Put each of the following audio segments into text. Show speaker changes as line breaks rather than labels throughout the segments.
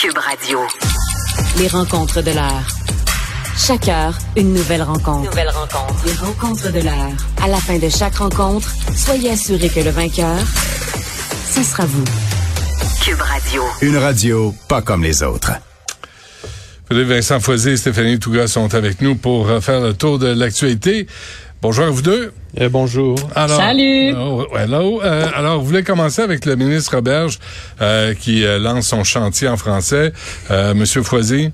Cube Radio.
Les rencontres de l'heure. Chaque heure, une nouvelle rencontre.
Nouvelle rencontre.
Les rencontres de l'heure. À la fin de chaque rencontre, soyez assurés que le vainqueur, ce sera vous.
Cube Radio.
Une radio pas comme les autres.
Philippe Vincent Foisy et Stéphanie Touga sont avec nous pour euh, faire le tour de l'actualité. Bonjour à vous deux.
Euh, bonjour.
Alors,
Salut.
Oh, hello. Euh, alors, vous voulez commencer avec le ministre Roberge euh, qui euh, lance son chantier en français. Euh, Monsieur Foisy?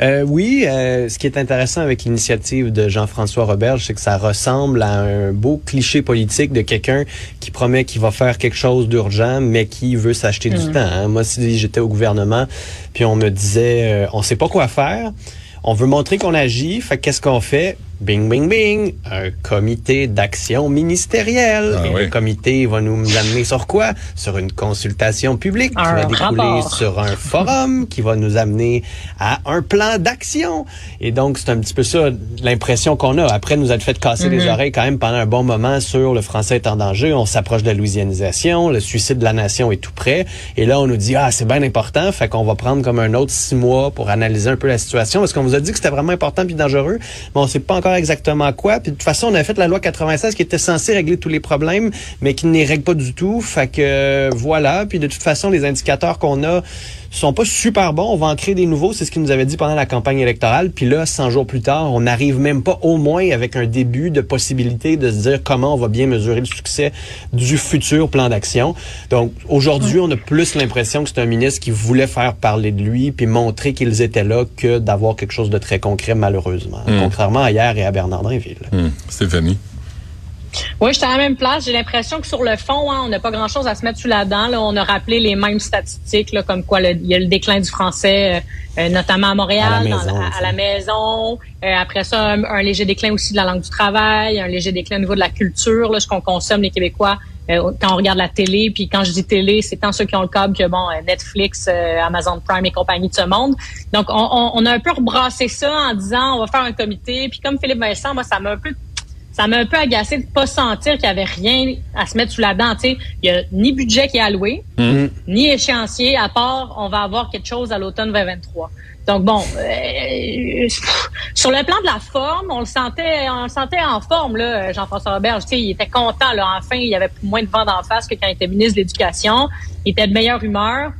Euh, oui, euh, ce qui est intéressant avec l'initiative de Jean-François Roberge, c'est que ça ressemble à un beau cliché politique de quelqu'un qui promet qu'il va faire quelque chose d'urgent, mais qui veut s'acheter du temps. hein. Moi, si j'étais au gouvernement, puis on me disait, euh, on sait pas quoi faire, on veut montrer qu'on agit, fait que qu'est-ce qu'on fait? Bing, bing, bing, un comité d'action ministérielle.
Ah
Et
oui.
le comité va nous amener sur quoi? Sur une consultation publique qui
Un
va découler
rapport.
sur un forum qui va nous amener à un plan d'action. Et donc, c'est un petit peu ça l'impression qu'on a. Après nous être fait casser les oreilles quand même pendant un bon moment sur le français est en danger. On s'approche de la louisianisation. Le suicide de la nation est tout près. Et là, on nous dit, ah, c'est bien important. Fait qu'on va prendre comme un autre six mois pour analyser un peu la situation. Parce qu'on vous a dit que c'était vraiment important puis dangereux. Mais on sait pas exactement quoi. Puis de toute façon, on a fait la loi 96 qui était censée régler tous les problèmes, mais qui ne les règle pas du tout. Fait que euh, voilà. Puis de toute façon, les indicateurs qu'on a sont pas super bons. On va en créer des nouveaux. C'est ce qu'il nous avait dit pendant la campagne électorale. Puis là, 100 jours plus tard, on n'arrive même pas au moins avec un début de possibilité de se dire comment on va bien mesurer le succès du futur plan d'action. Donc aujourd'hui, on a plus l'impression que c'est un ministre qui voulait faire parler de lui puis montrer qu'ils étaient là que d'avoir quelque chose de très concret, malheureusement. Contrairement à hier et à Bernard-Drinville.
Hmm, Stéphanie?
Oui, j'étais à la même place. J'ai l'impression que sur le fond, hein, on n'a pas grand-chose à se mettre sous la dent. Là. On a rappelé les mêmes statistiques, là, comme quoi le- il y a le déclin du français, euh, euh, notamment à Montréal,
À la
dans
maison,
à la maison. Euh, après ça, un, un léger déclin aussi de la langue du travail, un léger déclin au niveau de la culture, là, ce qu'on consomme les Québécois euh, quand on regarde la télé. Puis quand je dis télé, c'est tant ceux qui ont le câble que bon, Netflix, Amazon Prime et compagnie de ce monde. Donc on, on, on a un peu rebrassé ça en disant on va faire un comité. Puis comme Philippe Vincent, moi ça m'a un peu ça m'a un peu agacé de pas sentir qu'il y avait rien à se mettre sous la dent. Tu sais, il y a ni budget qui est alloué, ni échéancier, à part on va avoir quelque chose à l'automne 2023. Donc bon, euh, sur le plan de la forme, on le sentait, on le sentait en forme là, Jean-François Robert. Tu sais, il était content là. Enfin, il y avait moins de vent d'en face que quand il était ministre de l'Éducation. Il était de meilleure humeur.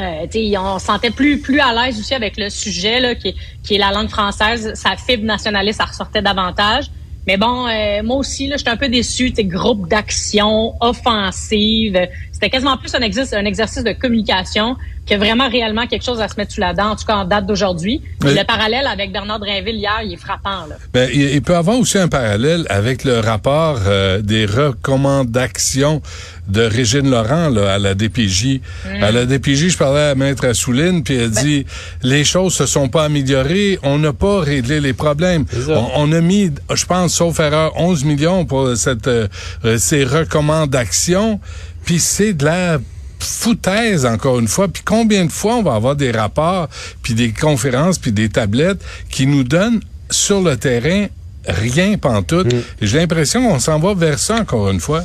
Euh, tu sais, on se sentait plus plus à l'aise aussi avec le sujet là, qui, est- qui est la langue française. Sa fibre nationaliste, ça ressortait davantage. Mais bon, euh, moi aussi, là, j'étais un peu déçu. Sais, groupe d'action offensive. C'était quasiment plus un exercice de communication que vraiment réellement quelque chose à se mettre sous la dent, en tout cas en date d'aujourd'hui.
Oui.
Le parallèle avec Bernard Drinville hier, il est frappant. Là.
Ben, il, il peut avoir aussi un parallèle avec le rapport euh, des recommandations de Régine Laurent là, à la DPJ. À la DPJ, je parlais à Maître Assouline, puis elle dit les choses se sont pas améliorées, on n'a pas réglé les problèmes. on a mis, je pense, sauf erreur, 11 millions pour cette euh, euh, ces recommandations, puis c'est de la foutaise encore une fois. Puis combien de fois on va avoir des rapports, puis des conférences, puis des tablettes qui nous donnent sur le terrain rien pantoute. Et J'ai l'impression qu'on s'en va vers ça encore une fois.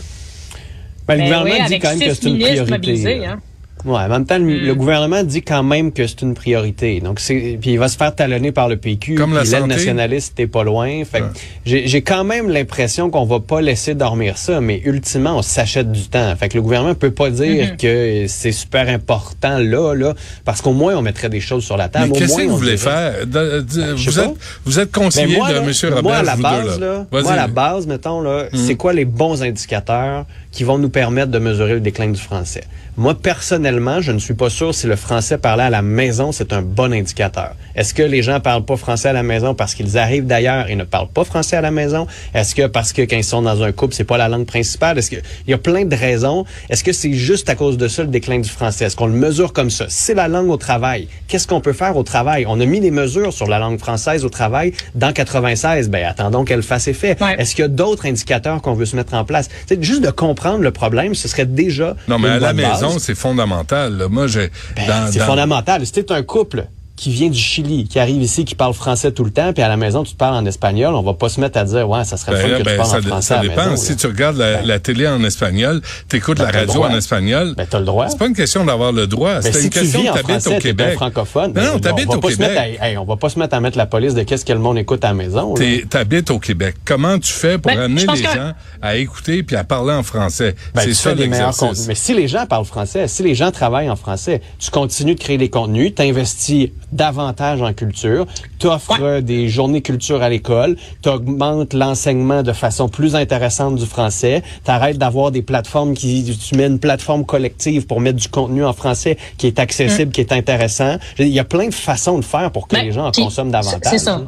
Ben, le
Ben
gouvernement
oui,
dit quand même que c'est une priorité.
mobilisés, hein.
Ouais, en même temps, le, le gouvernement dit quand même que c'est une priorité. Donc, c'est puis il va se faire talonner par le PQ.
Comme la
nationaliste est pas loin. Fait que
Ouais.
j'ai j'ai quand même l'impression qu'on va pas laisser dormir ça, mais ultimement, on s'achète du temps. Fait que le gouvernement peut pas dire que c'est super important là, là, parce qu'au moins on mettrait des choses sur la table.
Mais
Au
qu'est-ce
moins,
que vous voulez faire? De- de-
Ben,
vous, êtes, vous êtes
Ben,
conseiller
moi,
de
là,
M. Robert,
moi, à la base,
deux.
là,
Là.
moi, à la base, mettons, là,
Mm.
c'est quoi les bons indicateurs qui vont nous permettre de mesurer le déclin du français? Moi, personnellement, je ne suis pas sûr si le français parlé à la maison, c'est un bon indicateur. Est-ce que les gens parlent pas français à la maison parce qu'ils arrivent d'ailleurs et ne parlent pas français à la maison? Est-ce que parce que quand ils sont dans un couple, c'est pas la langue principale? Est-ce que, il y a plein de raisons. Est-ce que c'est juste à cause de ça le déclin du français? Est-ce qu'on le mesure comme ça? C'est la langue au travail. Qu'est-ce qu'on peut faire au travail? On a mis des mesures sur la langue française au travail dans 96. Ben, attendons qu'elle fasse effet.
Ouais.
Est-ce qu'il y a d'autres indicateurs qu'on veut se mettre en place? C'est juste de comprendre le problème, ce serait déjà
Non, mais
une
à la
bonne base.
maison, c'est fondamental. Là. Moi, j'ai...
Ben, c'est fondamental. T'es un couple, qui vient du Chili, qui arrive ici, qui parle français tout le temps, puis à la maison, tu te parles en espagnol, on va pas se mettre à dire, ouais, ça serait
Ben,
fun que
ben,
tu parles
ça,
en français
ça
à la
dépend.
maison,
si
là.
tu regardes la, la télé en espagnol, t'écoutes
Ben,
la radio en espagnol.
Ben, t'as le droit.
C'est pas une question d'avoir le droit.
Ben,
c'est
si
une
tu
question
vis en
que t'habites
français,
au Québec.
francophone.
Non, non,
ben,
t'habites au Québec.
à- hey, on va pas se mettre à mettre la police de qu'est-ce que le monde écoute à la maison.
T'habites au Québec. Comment tu fais pour
Ben,
amener les
que-
gens à écouter puis à parler en français?
Ben,
c'est ça
fais les meilleurs contenus.
l'exercice.
Mais si les gens parlent français, si les gens travaillent en français, tu continues de créer des contenus, t'investis davantage en culture, t'offres des journées culture à l'école, t'augmentes l'enseignement de façon plus intéressante du français, t'arrêtes d'avoir des plateformes qui, tu mets une plateforme collective pour mettre du contenu en français qui est accessible, qui est intéressant. Il y a plein de façons de faire pour que
Ben,
les gens en consomment davantage.
C'est ça.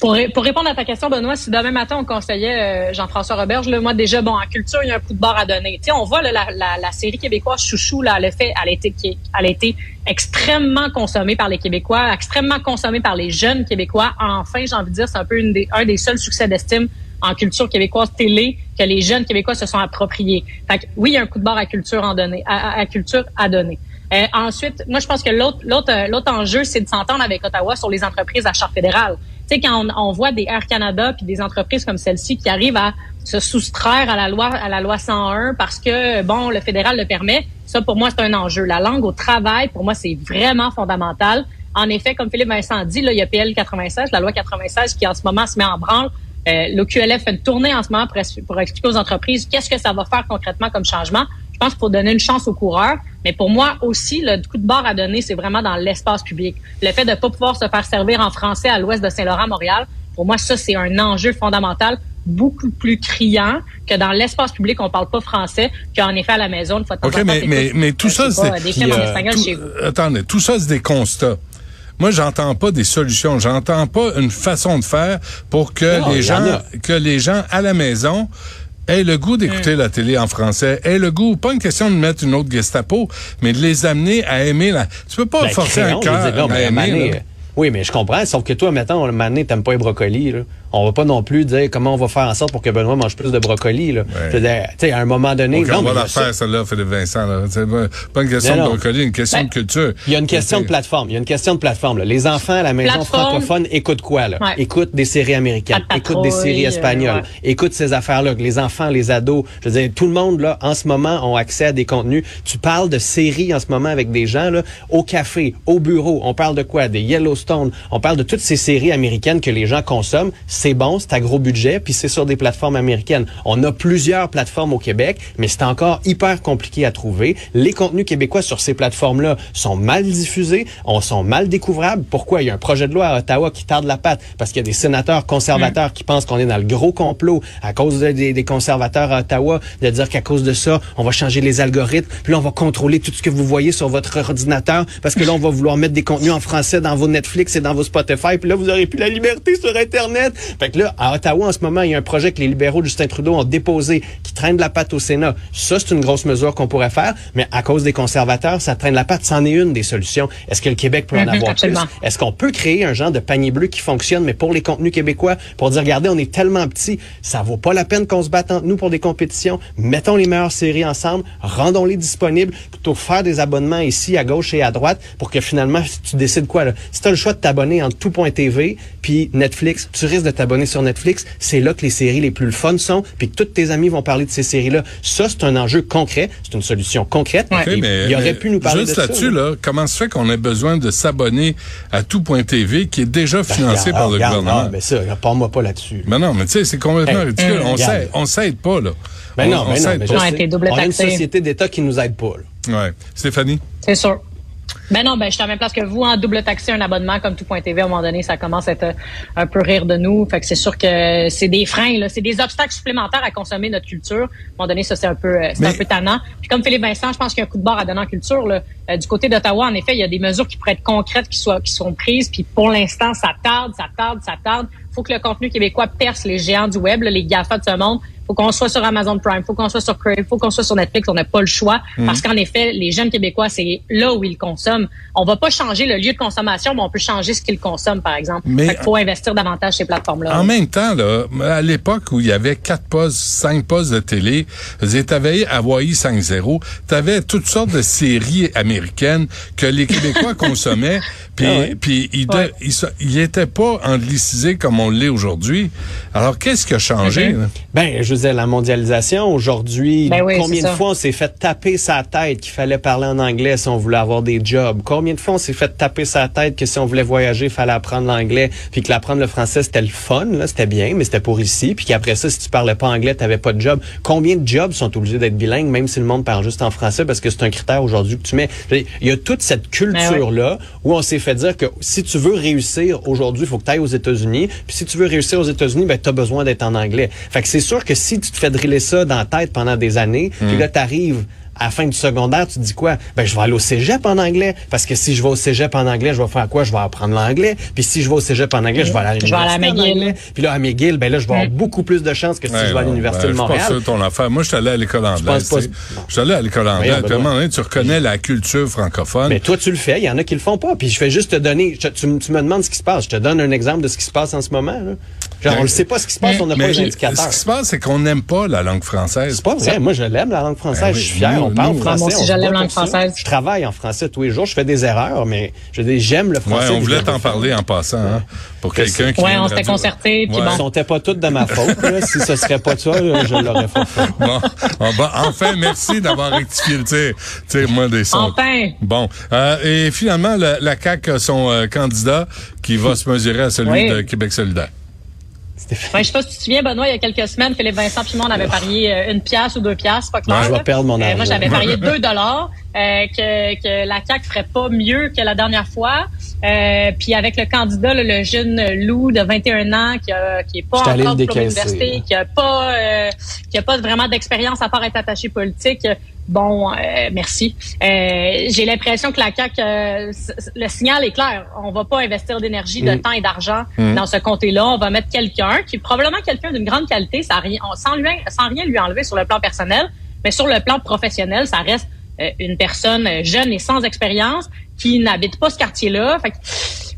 Pour, pour répondre à ta question, Benoît, si demain matin on conseillait euh, Jean-François Roberge, là, moi déjà, bon, en culture, il y a un coup de barre à donner. Tu sais, on voit là, la, la, la série québécoise Chouchou, là, le fait, elle a été, elle a été extrêmement consommée par les Québécois, extrêmement consommée par les jeunes Québécois. Enfin, j'ai envie de dire, c'est un peu une des, un des seuls succès d'estime en culture québécoise télé que les jeunes Québécois se sont appropriés. Fait que, oui, il y a un coup de barre à culture en donner, à, à- culture à donner. Euh, ensuite, moi, je pense que l'autre, l'autre, euh, l'autre enjeu, c'est de s'entendre avec Ottawa sur les entreprises à charte fédérale. Sais, quand on, voit des Air Canada puis des entreprises comme celle-ci qui arrivent à se soustraire à la loi, à la loi 101 parce que, bon, le fédéral le permet, ça, pour moi, c'est un enjeu. La langue au travail, pour moi, c'est vraiment fondamental. En effet, comme Philippe Vincent dit, là, il y a PL 96, la loi 96 qui, en ce moment, se met en branle. Euh, L'OQLF fait une tournée en ce moment pour expliquer aux entreprises qu'est-ce que ça va faire concrètement comme changement. Je pense faut donner une chance aux coureurs. Mais pour moi aussi, le coup de barre à donner, c'est vraiment dans l'espace public. Le fait de ne pas pouvoir se faire servir en français à l'ouest de Saint-Laurent, Montréal, pour moi, ça, c'est un enjeu fondamental beaucoup plus criant que dans l'espace public, on parle pas français, qu'en effet à la maison, une fois de temps
OK,
en temps,
mais, mais, mais tout ça, c'est...
des films en
Puis, euh,
espagnol
tout-
chez vous.
attendez, tout ça, c'est des constats. Moi, j'entends pas des solutions. J'entends pas une façon de faire pour que
Non,
les gens, que les gens à la maison aient le goût d'écouter la télé en français, aient le goût, pas une question de mettre une autre Gestapo, mais de les amener à aimer la. Tu peux pas
Ben,
forcer
créons,
un cœur à
mais à un
aimer.
Euh, Oui, mais je comprends. Sauf que toi, maintenant, moment donné, t'aimes pas les brocolis. Là. On va pas non plus dire comment on va faire en sorte pour que Benoît mange plus de brocolis. Là. Veux dire, tu sais, à un moment donné,
OK,
non,
on va la faire, celle-là, Philippe Vincent. Là. C'est pas pas une question
Non,
de
non.
brocoli, une question
Ben,
de culture.
Il y a une question de plateforme. Il y a une question de plateforme. là. Les enfants à la maison
Plateforme.
francophone écoutent quoi? Là?
Ouais.
Écoutent des séries américaines,
de
écoutent des séries
patrouille,
espagnoles,
euh, ouais.
écoutent ces affaires-là. Les enfants, les ados, je veux dire, tout le monde là, en ce moment, ont accès à des contenus. Tu parles de séries en ce moment avec des gens là, au café, au bureau. On parle de quoi? Des Yellowstone. On parle de toutes ces séries américaines que les gens consomment. C'est bon, c'est à gros budget, puis c'est sur des plateformes américaines. On a plusieurs plateformes au Québec, mais c'est encore hyper compliqué à trouver. Les contenus québécois sur ces plateformes-là sont mal diffusés, on sont mal découvrables. Pourquoi? Il y a un projet de loi à Ottawa qui tarde la patte parce qu'il y a des sénateurs conservateurs qui pensent qu'on est dans le gros complot à cause de- des, des conservateurs à Ottawa de dire qu'à cause de ça, on va changer les algorithmes, puis là, on va contrôler tout ce que vous voyez sur votre ordinateur parce que là, on va vouloir mettre des contenus en français dans vos Netflix et dans vos Spotify, puis là, vous aurez plus la liberté sur Internet. Fait que là, à Ottawa, en ce moment, il y a un projet que les libéraux de Justin Trudeau ont déposé qui traîne de la patte au Sénat. Ça, c'est une grosse mesure qu'on pourrait faire, mais à cause des conservateurs, ça traîne la patte. C'en est une des solutions. Est-ce que le Québec peut en
Mhm,
avoir
absolument.
plus? Est-ce qu'on peut créer un genre de panier bleu qui fonctionne, mais pour les contenus québécois, pour dire, regardez, on est tellement petits, ça vaut pas la peine qu'on se batte entre nous pour des compétitions. Mettons les meilleures séries ensemble, rendons-les disponibles, plutôt que faire des abonnements ici, à gauche et à droite, pour que finalement, tu décides quoi, là? Si t'as le choix de t'abonner en tout.tv, puis Netflix, tu risques de t'abonner sur Netflix, c'est là que les séries les plus le fun sont, puis que tous tes amis vont parler de ces séries-là. Ça, c'est un enjeu concret, c'est une solution concrète. Et
mais,
il aurait
mais
pu nous parler
juste
de ça.
là-dessus, là, comment se fait qu'on ait besoin de s'abonner à tout.tv qui est déjà financé
Ben, Regarde,
par le
regarde,
gouvernement?
mais ça, parle-moi pas là-dessus.
Mais non, mais tu sais, c'est complètement
Hey,
ridicule. S'aide, on s'aide pas, là.
Ben
on,
non,
on
ben non,
s'aide
mais
double
On a une société d'État qui nous aide pas. là.
Ouais. Stéphanie?
C'est sûr. Ben non, ben je suis à la même place que vous, en double taxer un abonnement comme tout.tv, à un moment donné, ça commence à être euh, un peu rire de nous. Fait que c'est sûr que c'est des freins, là, c'est des obstacles supplémentaires à consommer notre culture. À un moment donné, ça c'est un peu, euh, c'est
Mais-
un peu tannant. Puis comme Philippe Vincent, je pense qu'il y a un coup de barre à donner en culture. Là. Euh, du côté d'Ottawa, en effet, il y a des mesures qui pourraient être concrètes, qui soient, qui sont prises. Puis pour l'instant, ça tarde, ça tarde, ça tarde. Faut que le contenu québécois perce les géants du web, là, les GAFA de ce monde. Faut qu'on soit sur Amazon Prime, faut qu'on soit sur Crave, faut qu'on soit sur Netflix. On n'a pas le choix
Mm.
parce qu'en effet, les jeunes Québécois, c'est là où ils consomment. On va pas changer le lieu de consommation, mais on peut changer ce qu'ils consomment, par exemple.
Mais-
Fait qu'il faut investir davantage ces plateformes-là.
En même temps, là, à l'époque où il y avait quatre postes, cinq postes de télé, tu avais Hawaii 5-0, tu avais toutes sortes de séries américaines que les Québécois consommaient, puis
Ah ouais.
puis ils,
Ouais.
étaient pas anglicisés comme on l'est aujourd'hui. Alors, qu'est-ce qui a changé? Là?
Ben, je la mondialisation, aujourd'hui,
Ben oui,
combien de
ça.
fois on s'est fait taper sa tête qu'il fallait parler en anglais si on voulait avoir des jobs? Combien de fois on s'est fait taper sa tête que si on voulait voyager, il fallait apprendre l'anglais, puis que l'apprendre le français, c'était le fun, là, c'était bien, mais c'était pour ici, puis qu'après ça, si tu parlais pas anglais, t'avais pas de job. Combien de jobs sont obligés d'être bilingues, même si le monde parle juste en français, parce que c'est un critère aujourd'hui que tu mets? Il y a toute cette culture-là où on s'est fait dire que si tu veux réussir aujourd'hui, il faut que tu ailles aux États-Unis. Puis si tu veux réussir aux États-Unis, ben, tu as besoin d'être en anglais. Fait que c'est sûr que si tu te fais driller ça dans la tête pendant des années, puis là, tu arrives à la fin du secondaire, tu te dis quoi? Ben, je vais aller au cégep en anglais. Parce que si je vais au cégep en anglais, je vais faire quoi? Je vais apprendre l'anglais. Puis si je vais au cégep en anglais, je vais aller à
Je vais
l'université en
McGill.
anglais. Puis là, à McGill, ben là, je vais avoir beaucoup plus de chances que si
Ouais,
je vais à l'Université
ben,
de
Je
Montréal.
pas sûr ton affaire. Moi, je suis allé à l'école anglaise.
pense.
Je suis allé à l'école anglaise. Donné, tu reconnais la culture francophone.
Mais toi, tu le fais. Il y en a qui le font pas. Puis je fais juste te donner. je- tu, tu me demandes ce qui se passe. Je te donne un exemple de ce qui se passe en ce moment. là. Genre, on ne sait pas ce qui se passe. On n'a pas
Mais
les
ce
indicateurs.
qui se passe, c'est qu'on n'aime pas la langue française.
C'est pas vrai. Moi, je l'aime, la langue française.
Ben oui,
je suis fier.
nous,
on parle
nous.
français.
Moi aussi,
on
je l'aime, la langue française.
Je travaille en français tous les jours. Je fais des erreurs, mais je dis, j'aime le
Ouais,
français.
on
puis
voulait t'en parler en passant, hein, pour quelqu'un qui
Ouais, on s'était concerté, puis
Ouais.
bon.
Ils sont pas toutes de ma faute. là. Si ce serait pas de ça, là, je l'aurais pas fait.
Bon, on enfin, merci d'avoir rectifié le tir. Tire moi des sons.
Enfin!
Bon, euh, et finalement, la, CAQ a son euh, candidat qui va se mesurer à celui de Québec solidaire.
Ouais, je sais pas si tu te souviens, Benoît, il y a quelques semaines, Philippe Vincent puis moi, on avait parié euh, une pièce ou deux pièces, pas clair.
Je vais perdre mon
Euh,
argent.
moi, j'avais parié deux dollars euh, que, que la CAQ ferait pas mieux que la dernière fois. Euh, puis avec le candidat, là, le jeune Lou de 21 ans qui, a, qui est pas encore diplômé d'université, qui a pas euh, qui a pas vraiment d'expérience à part être attaché politique. Bon, euh, merci. Euh, J'ai l'impression que la CAQ, euh, le signal est clair. On va pas investir d'énergie, de
Mm.
temps et d'argent dans ce comté-là. On va mettre quelqu'un qui est probablement quelqu'un d'une grande qualité, ça a rien, sans, lui, sans rien lui enlever sur le plan personnel, mais sur le plan professionnel, ça reste euh, une personne euh, jeune et sans expérience qui n'habite pas ce quartier-là. Fait que,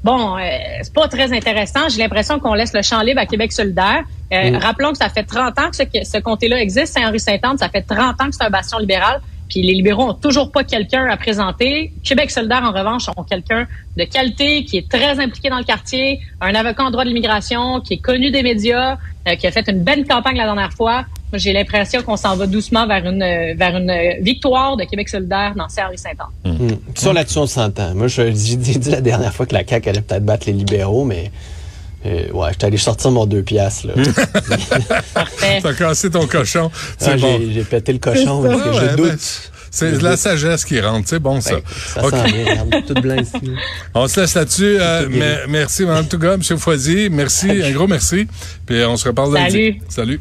bon, euh, c'est pas très intéressant. J'ai l'impression qu'on laisse le champ libre à Québec solidaire. Euh. Rappelons que ça fait 30 ans que ce, ce comté-là existe, Saint-Henri-Saint-Anne. Ça fait 30 ans que c'est un bastion libéral. Puis les libéraux ont toujours pas quelqu'un à présenter. Québec solidaire, en revanche, ont quelqu'un de qualité qui est très impliqué dans le quartier, un avocat en droit de l'immigration qui est connu des médias, euh, qui a fait une belle campagne la dernière fois. Moi, j'ai l'impression qu'on s'en va doucement vers une euh, vers une victoire de Québec solidaire dans Saint-Henri-Saint-Anne.
Hmm. Ça, là-dessus, on s'entend. Moi, j'ai dit dit la dernière fois que la CAQ allait peut-être battre les libéraux, mais euh, ouais, j'étais allé sortir mon deux piastres. Là.
Parfait.
T'as cassé ton cochon.
Ah,
bon.
j'ai, pété le cochon parce que
Ouais,
je doute.
ben, c'est de la sagesse qui rentre. C'est bon, ça.
Ben, ça sent bien, regarde, tout blanc ici.
On se laisse là-dessus. Euh, merci, Mme Touga, M. Foisy. Merci, un gros merci. Puis on se reparle lundi.
Salut.
Salut.